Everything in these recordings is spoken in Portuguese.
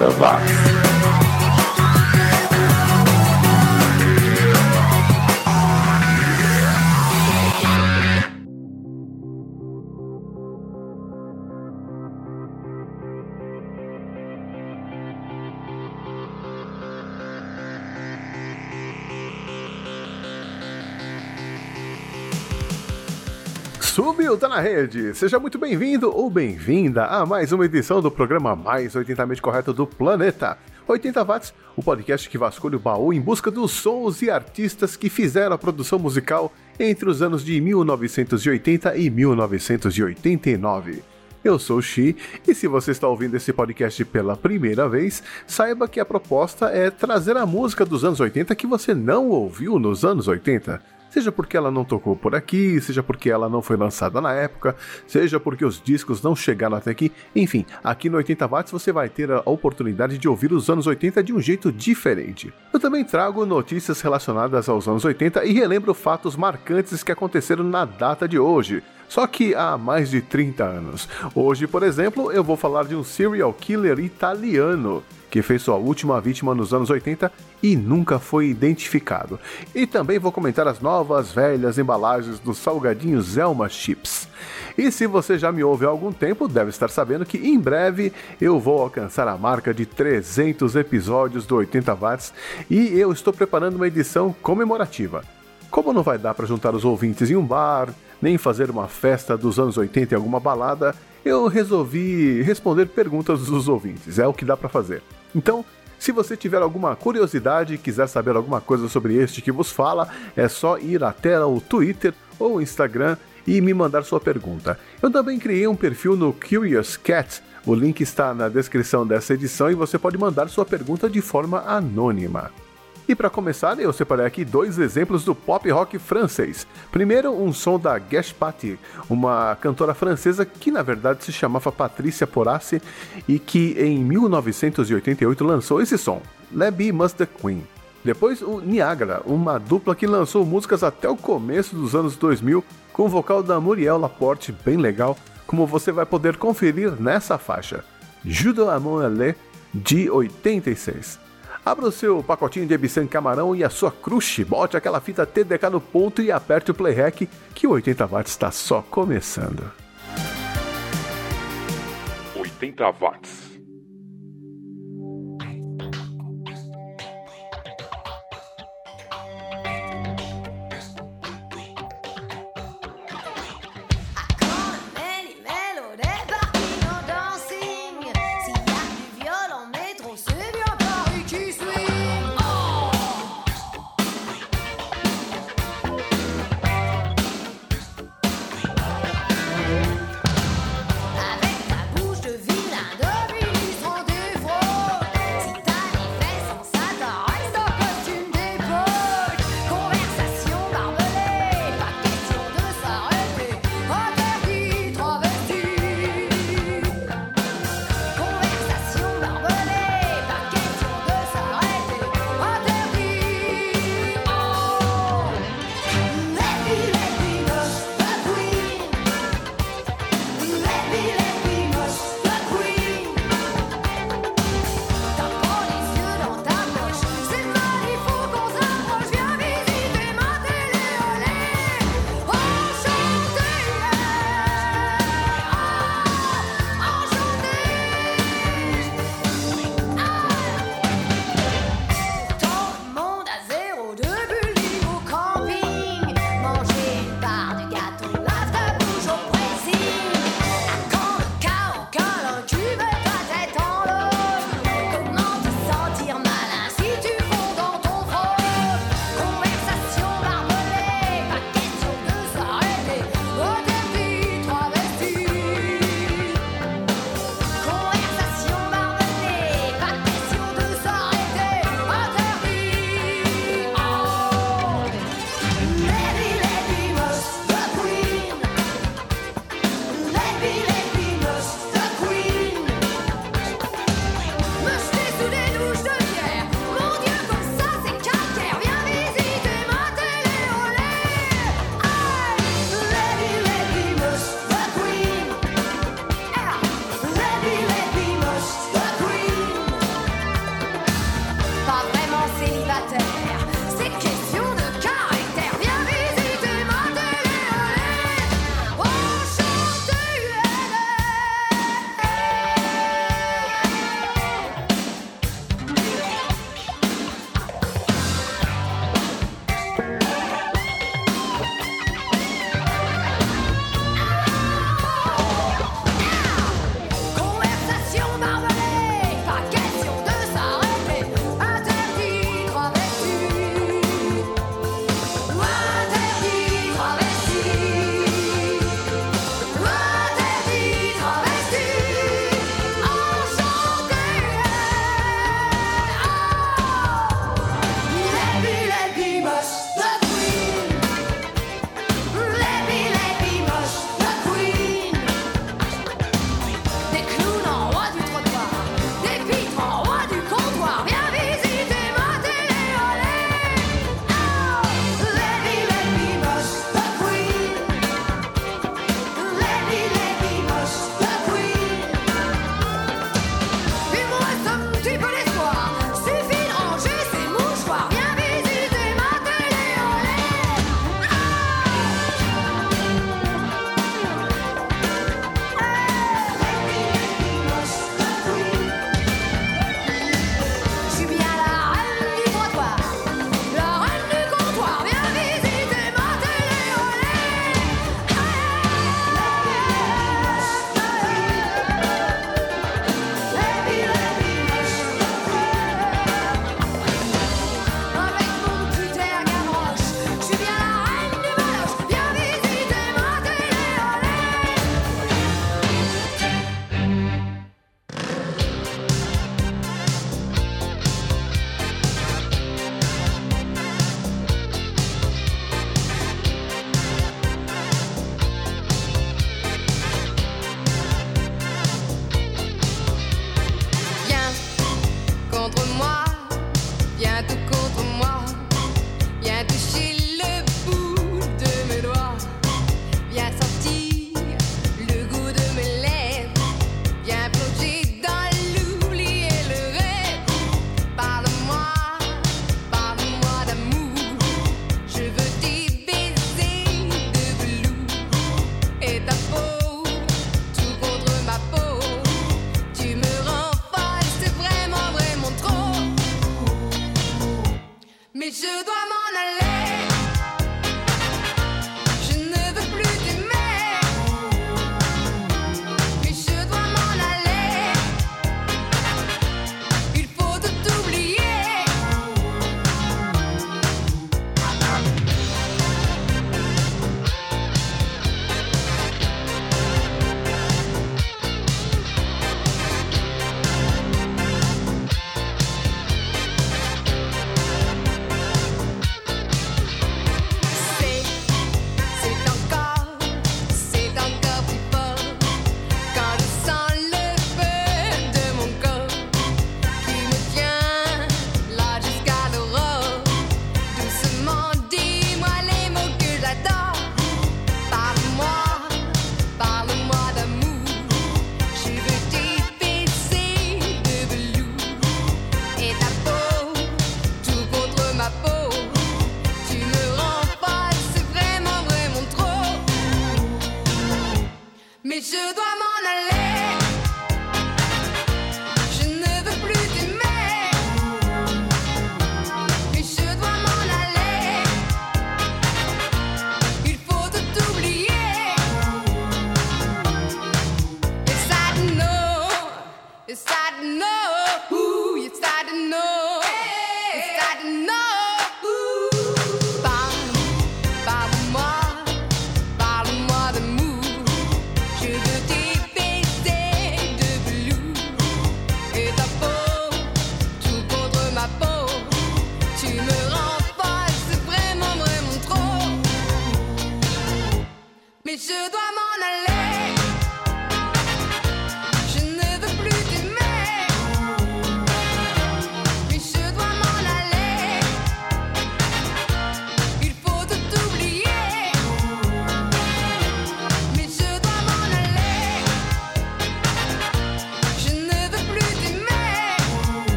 80 watts. Subiu, tá na rede! Seja muito bem-vindo ou bem-vinda a mais uma edição do programa mais 80mente correto do planeta. 80 Watts, o podcast que vasculha o baú em busca dos sons e artistas que fizeram a produção musical entre os anos de 1980 e 1989. Eu sou o Xi e se você está ouvindo esse podcast pela primeira vez, saiba que a proposta é trazer a música dos anos 80 que você não ouviu nos anos 80 seja porque ela não tocou por aqui, seja porque ela não foi lançada na época, seja porque os discos não chegaram até aqui. Enfim, aqui no 80 Watts você vai ter a oportunidade de ouvir os anos 80 de um jeito diferente. Eu também trago notícias relacionadas aos anos 80 e relembro fatos marcantes que aconteceram na data de hoje. Só que há mais de 30 anos. Hoje, por exemplo, eu vou falar de um serial killer italiano que fez sua última vítima nos anos 80 e nunca foi identificado. E também vou comentar as novas velhas embalagens dos salgadinhos Zelma Chips. E se você já me ouve há algum tempo, deve estar sabendo que em breve eu vou alcançar a marca de 300 episódios do 80 Watts e eu estou preparando uma edição comemorativa. Como não vai dar para juntar os ouvintes em um bar, nem fazer uma festa dos anos 80 em alguma balada, eu resolvi responder perguntas dos ouvintes. É o que dá para fazer. Então, se você tiver alguma curiosidade e quiser saber alguma coisa sobre este que vos fala, é só ir até o Twitter ou Instagram e me mandar sua pergunta. Eu também criei um perfil no Curious Cat. O link está na descrição dessa edição e você pode mandar sua pergunta de forma anônima. E para começar, eu separei aqui dois exemplos do pop rock francês. Primeiro, um som da Gash Patti, uma cantora francesa que na verdade se chamava Patricia Porassi e que em 1988 lançou esse som, Let Be Must the Queen. Depois, o Niagara, uma dupla que lançou músicas até o começo dos anos 2000 com o vocal da Muriel Laporte bem legal, como você vai poder conferir nessa faixa. Judo Amon Allé, de 86. Abra o seu pacotinho de Ebissan Camarão e a sua crush, bote aquela fita TDK no ponto e aperte o play que o 80 watts está só começando. 80 watts.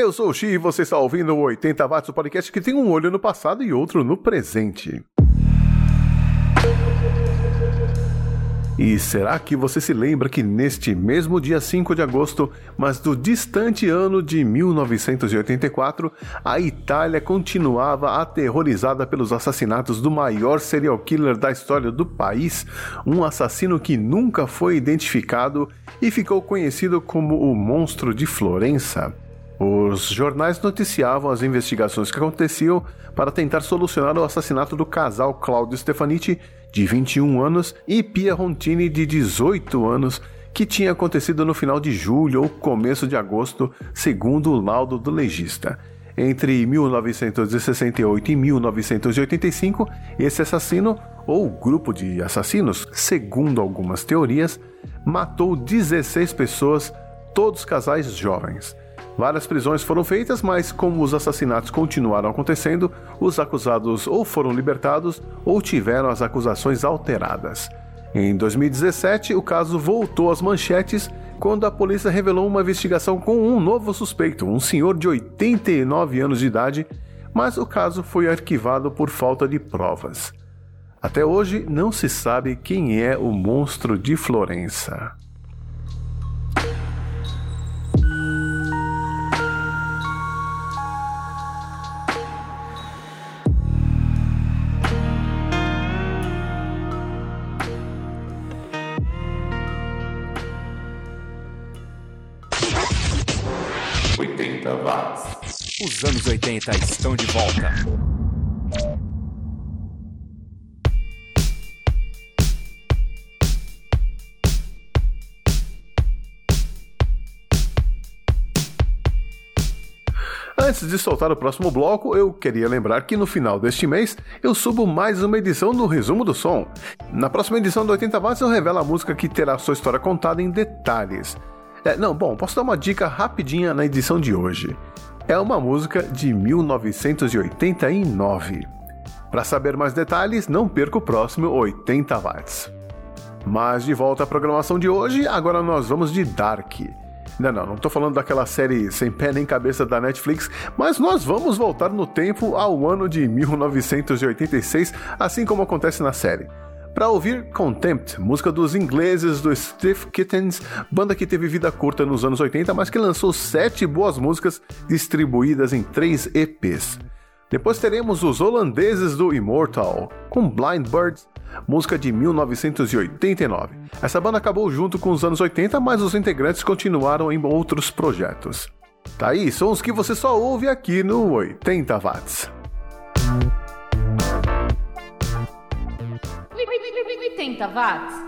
Eu sou o Xi e você está ouvindo o 80 Watts, o podcast que tem um olho no passado e outro no presente. E será que você se lembra que neste mesmo dia 5 de agosto, mas do distante ano de 1984, a Itália continuava aterrorizada pelos assassinatos do maior serial killer da história do país, um assassino que nunca foi identificado e ficou conhecido como o Monstro de Florença? Os jornais noticiavam as investigações que aconteciam para tentar solucionar o assassinato do casal Claudio Stefaniti, de 21 anos, e Pia Rontini, de 18 anos, que tinha acontecido no final de julho ou começo de agosto, segundo o laudo do legista. Entre 1968 e 1985, esse assassino, ou grupo de assassinos, segundo algumas teorias, matou 16 pessoas, todos casais jovens. Várias prisões foram feitas, mas como os assassinatos continuaram acontecendo, os acusados ou foram libertados ou tiveram as acusações alteradas. Em 2017, o caso voltou às manchetes quando a polícia revelou uma investigação com um novo suspeito, um senhor de 89 anos de idade, mas o caso foi arquivado por falta de provas. Até hoje não se sabe quem é o monstro de Florença. Os anos 80 estão de volta. Antes de soltar o próximo bloco, eu queria lembrar que no final deste mês eu subo mais uma edição do Resumo do Som. Na próxima edição do 80 Watts eu revelo a música que terá sua história contada em detalhes. É, não, bom, posso dar uma dica rapidinha na edição de hoje. É uma música de 1989. Para saber mais detalhes, não perca o próximo 80 watts. Mas de volta à programação de hoje, agora nós vamos de Dark. Não, não, não tô falando daquela série sem pé nem cabeça da Netflix, mas nós vamos voltar no tempo ao ano de 1986, assim como acontece na série para ouvir Contempt, música dos ingleses do Steve Kittens, banda que teve vida curta nos anos 80, mas que lançou sete boas músicas distribuídas em três EPs. Depois teremos os holandeses do Immortal, com Blind Birds, música de 1989. Essa banda acabou junto com os anos 80, mas os integrantes continuaram em outros projetos. Tá aí, sons que você só ouve aqui no 80 Watts. 80 watts.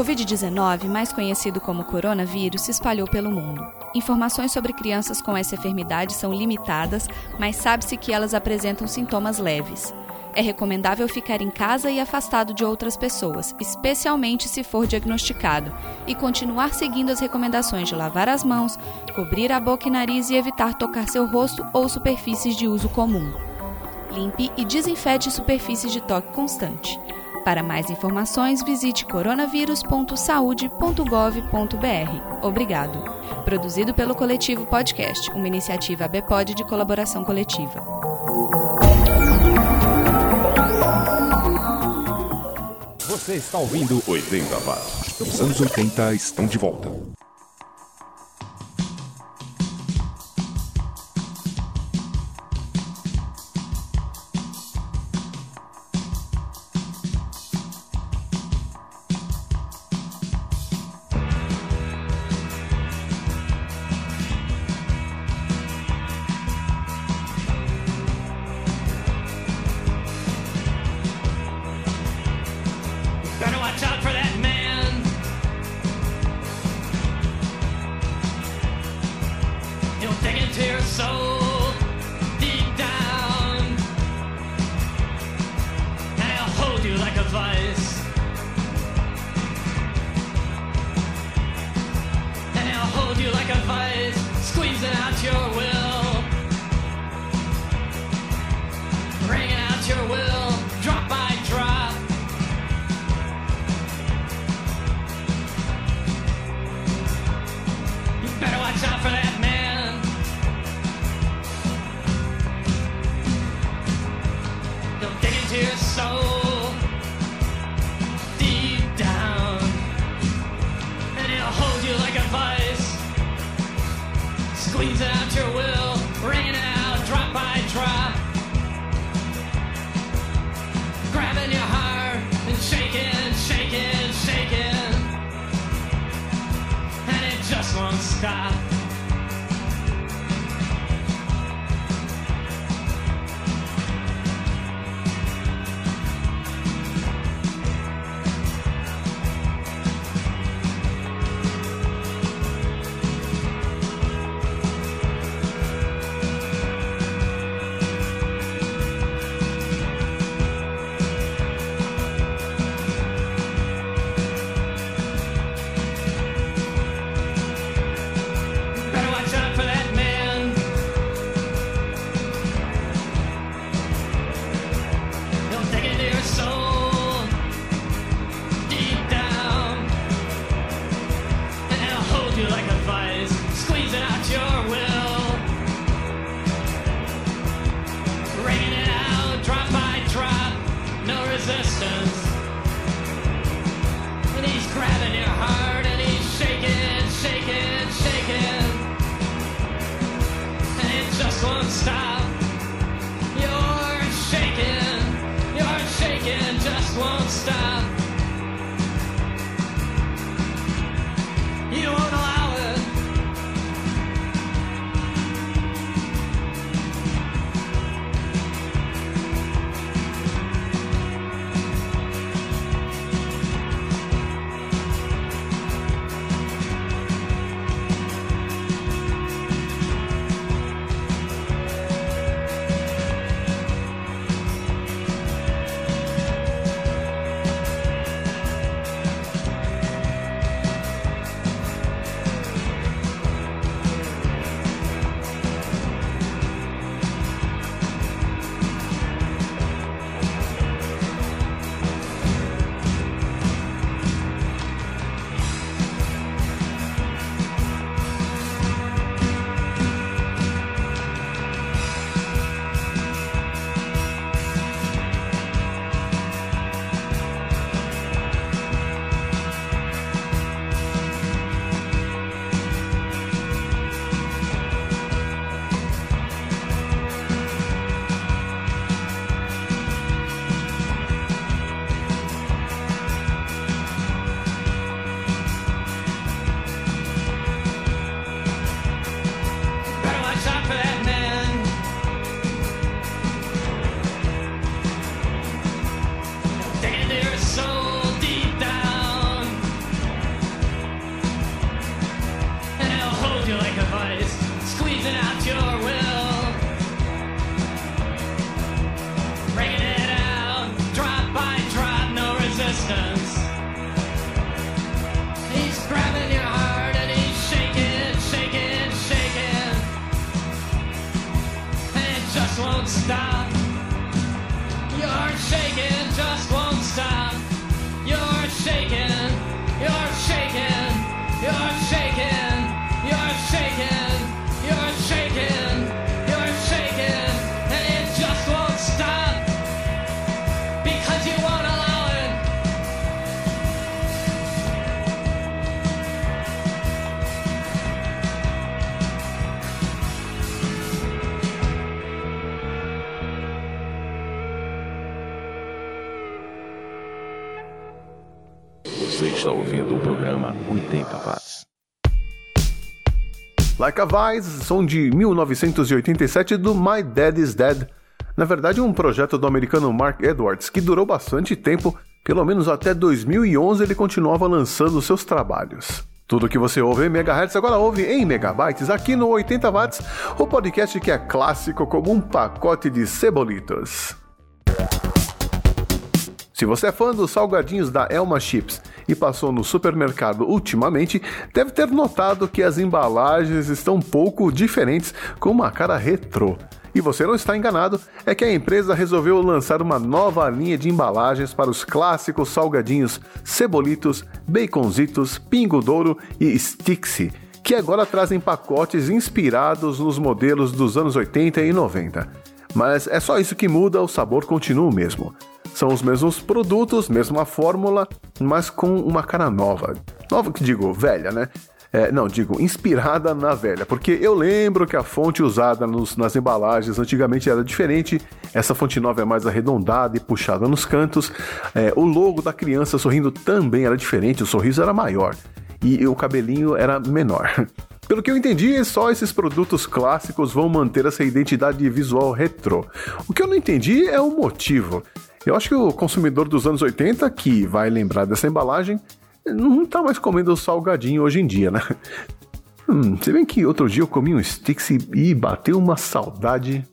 O Covid-19, mais conhecido como coronavírus, se espalhou pelo mundo. Informações sobre crianças com essa enfermidade são limitadas, mas sabe-se que elas apresentam sintomas leves. É recomendável ficar em casa e afastado de outras pessoas, especialmente se for diagnosticado, e continuar seguindo as recomendações de lavar as mãos, cobrir a boca e nariz e evitar tocar seu rosto ou superfícies de uso comum. Limpe e desinfete superfícies de toque constante. Para mais informações, visite coronavírus.saude.gov.br. Obrigado. Produzido pelo Coletivo Podcast, uma iniciativa ABPOD de colaboração coletiva. Você está ouvindo 80 Watts. Os anos 80 estão de volta. Squeezing out your will, it out drop by drop, grabbing your heart and shaking, shaking, shaking and it just won't stop. Você está ouvindo o programa 80 Watts. Like a Vice, som de 1987 do My Dad is Dead. Na verdade, um projeto do americano Mark Edwards que durou bastante tempo, pelo menos até 2011 ele continuava lançando seus trabalhos. Tudo que você ouve em megahertz agora ouve em megabytes aqui no 80 watts, o podcast que é clássico como um pacote de cebolitos. Se você é fã dos salgadinhos da Elma Chips e passou no supermercado ultimamente, deve ter notado que as embalagens estão um pouco diferentes, com uma cara retrô. E você não está enganado, é que a empresa resolveu lançar uma nova linha de embalagens para os clássicos salgadinhos Cebolitos, Baconzitos, Pingo Douro e Stixi, que agora trazem pacotes inspirados nos modelos dos anos 80 e 90. Mas é só isso que muda, o sabor continua o mesmo. São os mesmos produtos, mesma fórmula, mas com uma cara nova. Nova que digo, velha, né? É, não, digo, inspirada na velha, porque eu lembro que a fonte usada nos- nas embalagens antigamente era diferente. Essa fonte nova é mais arredondada e puxada nos cantos. É, o logo da criança sorrindo também era diferente, o sorriso era maior e o cabelinho era menor. Pelo que eu entendi, só esses produtos clássicos vão manter essa identidade visual retrô. O que eu não entendi é o motivo. Eu acho que o consumidor dos anos 80, que vai lembrar dessa embalagem, não tá mais comendo salgadinho hoje em dia, né? Hum, se bem que outro dia eu comi um Stix e, bateu uma saudade.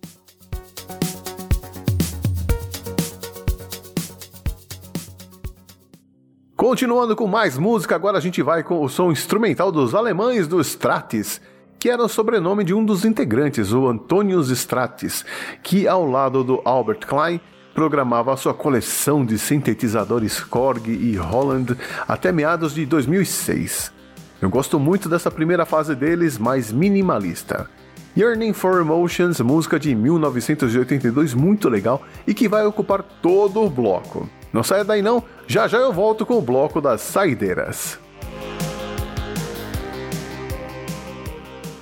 Continuando com mais música, agora a gente vai com o som instrumental dos alemães do Stratis, que era o sobrenome de um dos integrantes, o Antonius Stratis, que ao lado do Albert Klein programava a sua coleção de sintetizadores Korg e Holland até meados de 2006. Eu gosto muito dessa primeira fase deles, mais minimalista. Yearning for Emotions, música de 1982 muito legal e que vai ocupar todo o bloco. Não saia daí não, já já eu volto com o bloco das saideiras.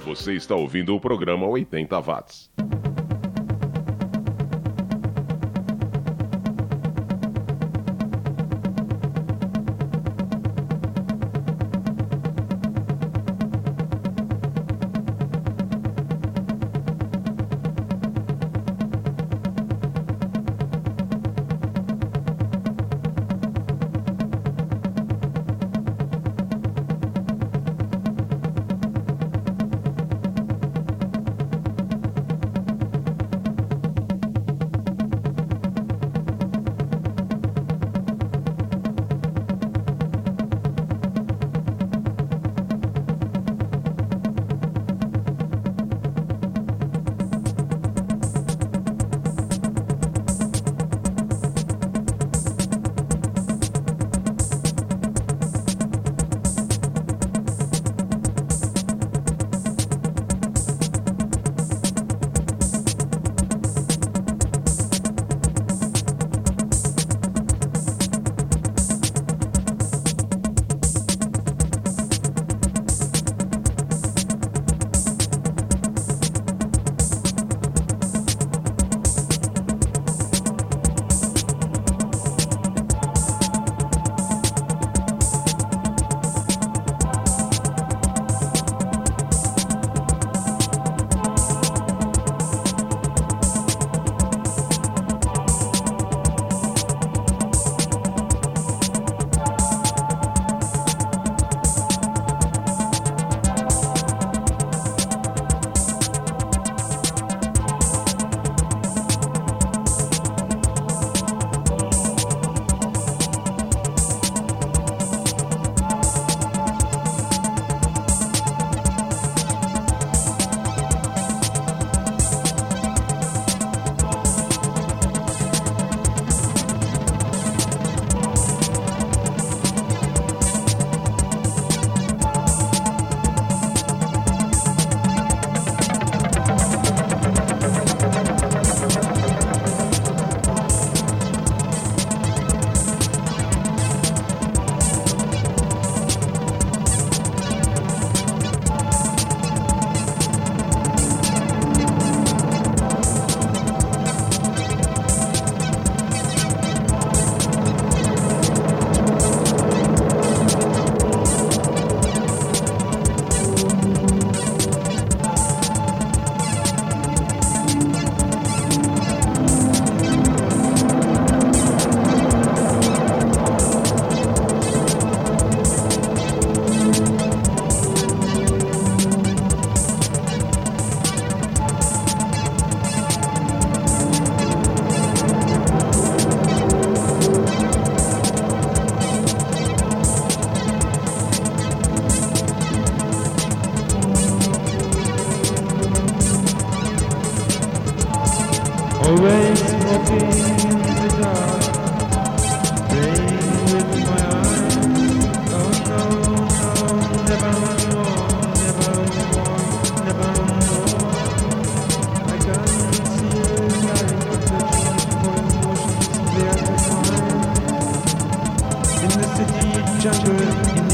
Você está ouvindo o programa 80 Watts. Jungle,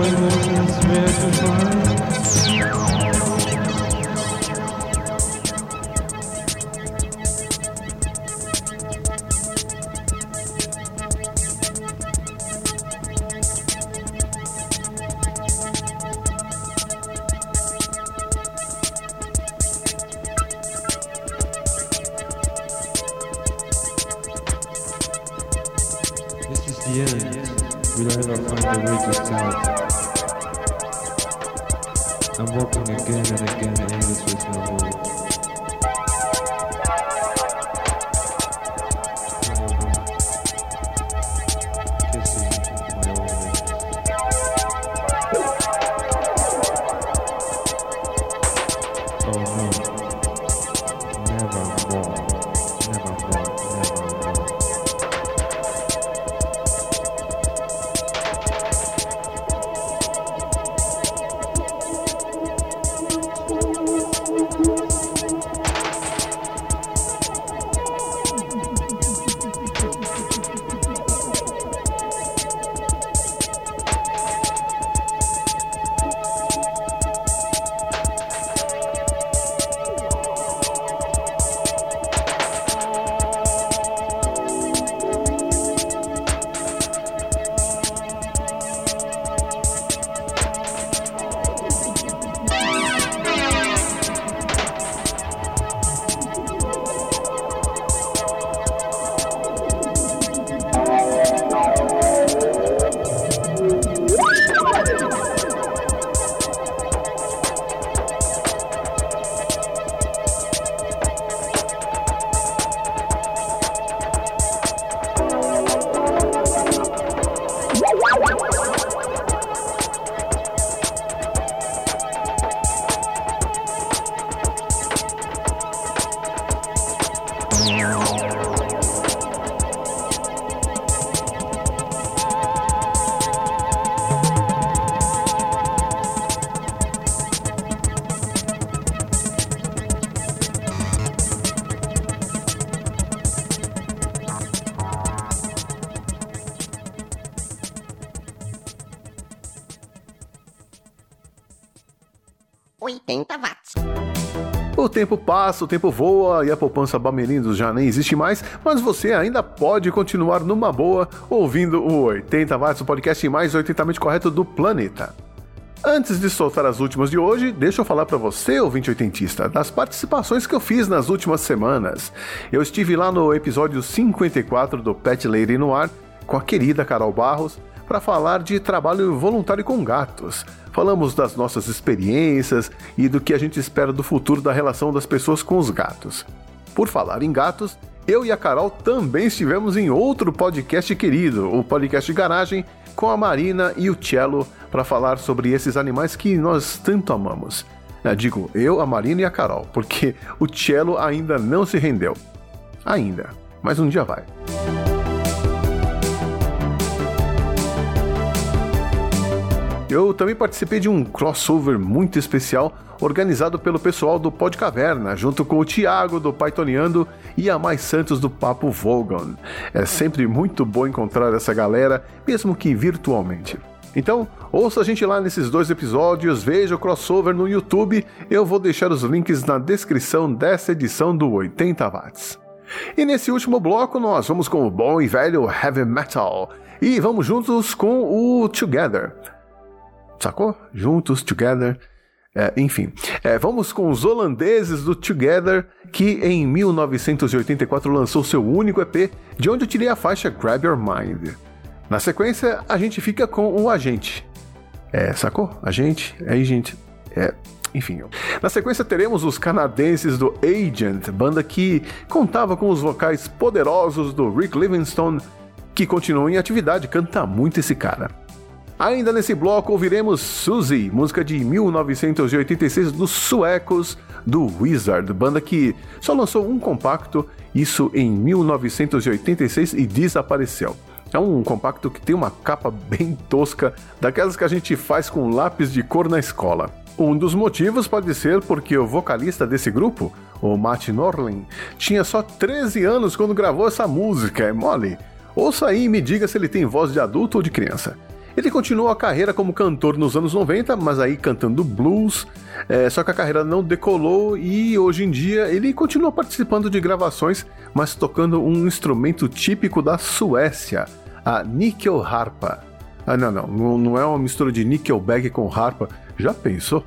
will tempo passa, o tempo voa e a poupança Bamelindos já nem existe mais, mas você ainda pode continuar numa boa ouvindo o 80 Watts, o podcast mais 80mente correto do planeta. Antes de soltar as últimas de hoje, deixa eu falar para você, ouvinte oitentista, das participações que eu fiz nas últimas semanas. Eu estive lá no episódio 54 do Pet Lady no Ar com a querida Carol Barros para falar de trabalho voluntário com gatos. Falamos das nossas experiências e do que a gente espera do futuro da relação das pessoas com os gatos. Por falar em gatos, eu e a Carol também estivemos em outro podcast querido, o podcast Garagem, com a Marina e o Cello para falar sobre esses animais que nós tanto amamos. Eu digo eu, a Marina e a Carol, porque o Cello ainda não se rendeu. Ainda, mas um dia vai. Eu também participei de um crossover muito especial organizado pelo pessoal do Pod Caverna, junto com o Thiago do Pythoniando e a Mais Santos do Papo Vogon. É sempre muito bom encontrar essa galera, mesmo que virtualmente. Então, ouça a gente lá nesses dois episódios, veja o crossover no YouTube, eu vou deixar os links na descrição dessa edição do 80 Watts. E nesse último bloco nós vamos com o bom e velho heavy metal e vamos juntos com o Together sacou? Juntos, Together. É, enfim, é, vamos com os holandeses do Together, que em 1984 lançou seu único EP, de onde eu tirei a faixa Grab Your Mind. Na sequência, a gente fica com o Agente. É, sacou? Agente, aí gente. É, enfim. Na sequência teremos os canadenses do Agent, banda que contava com os vocais poderosos do Rick Livingstone, que continua em atividade, canta muito esse cara. Ainda nesse bloco ouviremos Suzy, música de 1986 dos suecos do Wizard, banda que só lançou um compacto, isso em 1986 e desapareceu. É um compacto que tem uma capa bem tosca, daquelas que a gente faz com lápis de cor na escola. Um dos motivos pode ser porque o vocalista desse grupo, o Matt Norlin, tinha só 13 anos quando gravou essa música, é mole. Ouça aí e me diga se ele tem voz de adulto ou de criança. Ele continuou a carreira como cantor nos anos 90, mas aí cantando blues, é, só que a carreira não decolou e hoje em dia ele continua participando de gravações, mas tocando um instrumento típico da Suécia, a Nickel Harpa. Ah, não, não, não é uma mistura de Nickelback com harpa, já pensou?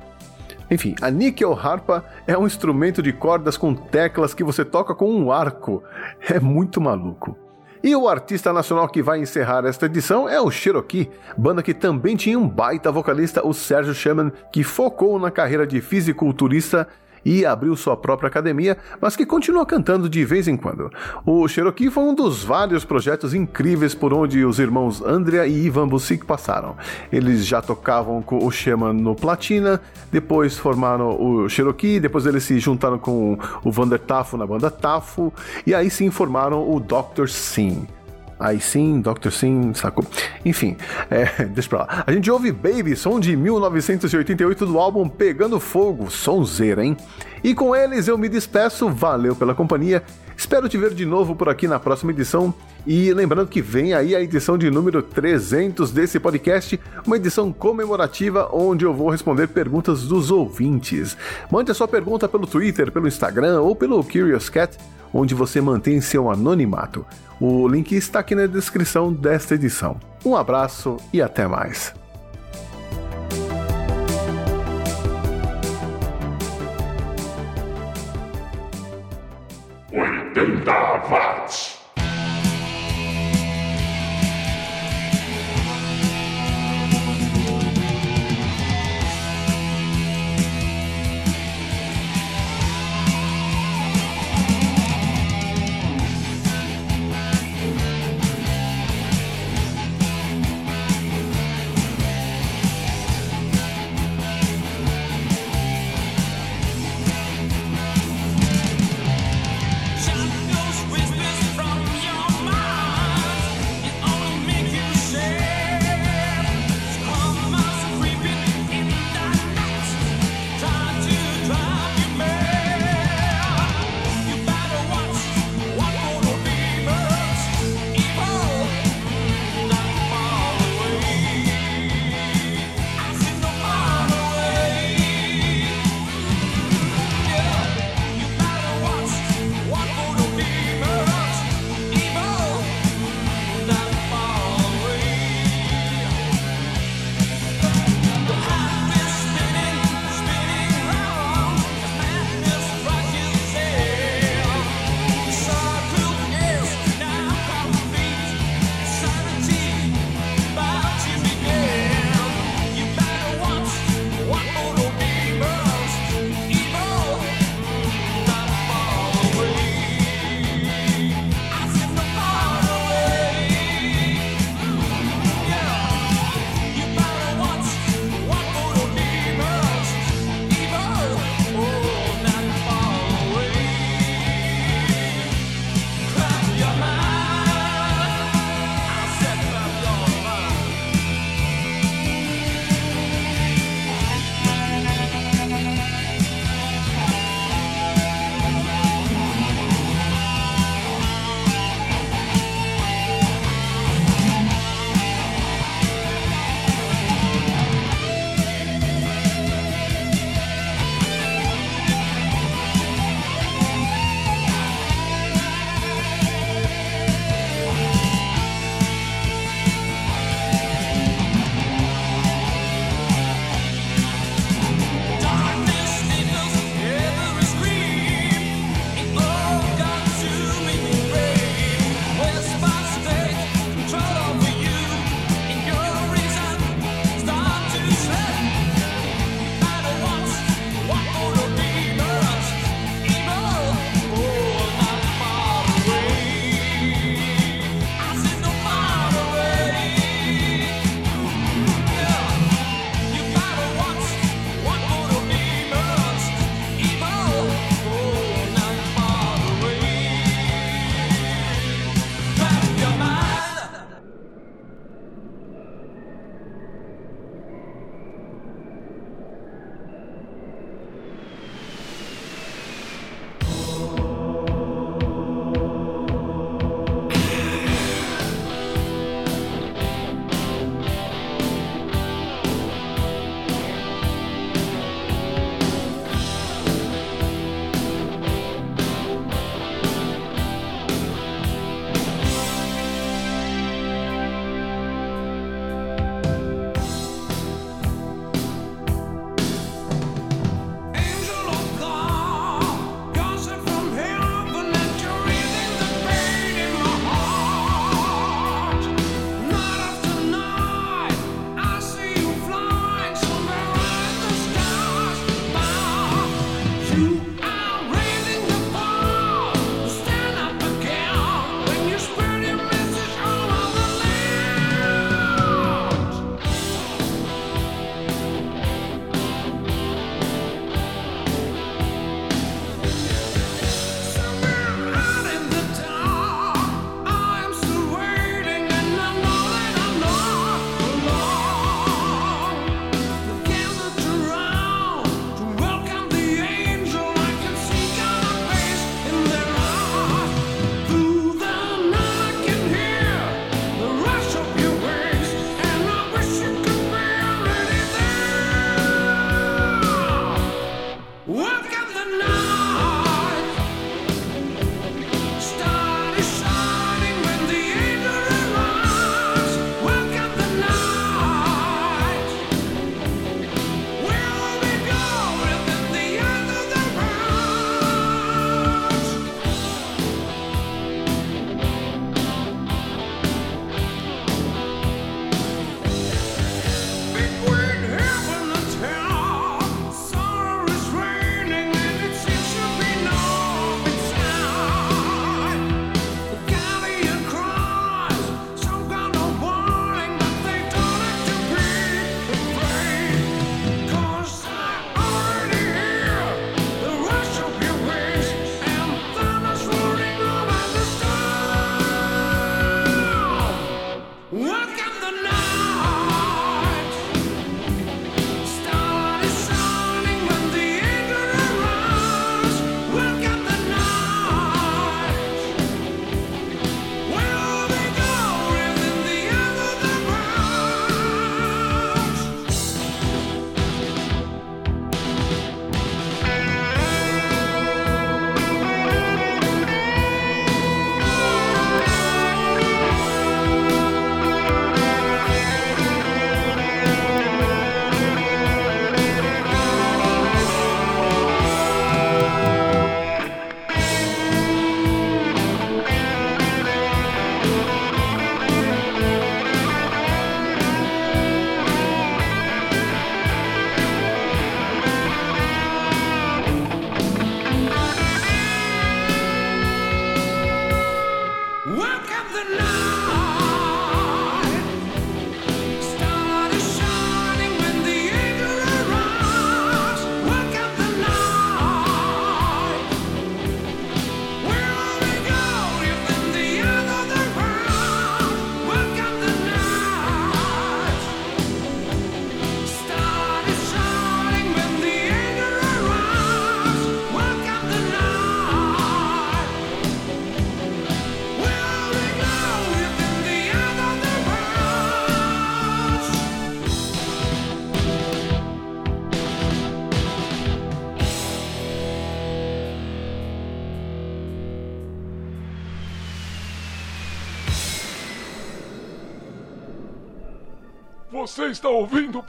Enfim, a Nickel Harpa é um instrumento de cordas com teclas que você toca com um arco. É muito maluco. E o artista nacional que vai encerrar esta edição é o Cherokee, banda que também tinha um baita vocalista, o Sérgio Sherman, que focou na carreira de fisiculturista e abriu sua própria academia, mas que continua cantando de vez em quando. O Cherokee foi um dos vários projetos incríveis por onde os irmãos Andrea e Ivan Busick passaram. Eles já tocavam com o Sherman no Platina, depois formaram o Cherokee, depois eles se juntaram com o Vander Tafo na banda Tafo, e aí sim formaram o Dr. Sim. Aí sim, Dr. Sim, sacou? Enfim, é, deixa pra lá. A gente ouve Baby, som de 1988 do álbum Pegando Fogo, sonzeira, hein? E com eles eu me despeço, valeu pela companhia, espero te ver de novo por aqui na próxima edição. E lembrando que vem aí a edição de número 300 desse podcast, uma edição comemorativa onde eu vou responder perguntas dos ouvintes. Mande a sua pergunta pelo Twitter, pelo Instagram ou pelo Curious Cat onde você mantém seu anonimato. O link está aqui na descrição desta edição. Um abraço e até mais. Oitenta watts.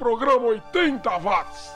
Programa 80 Watts.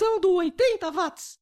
Edição do 80 Watts.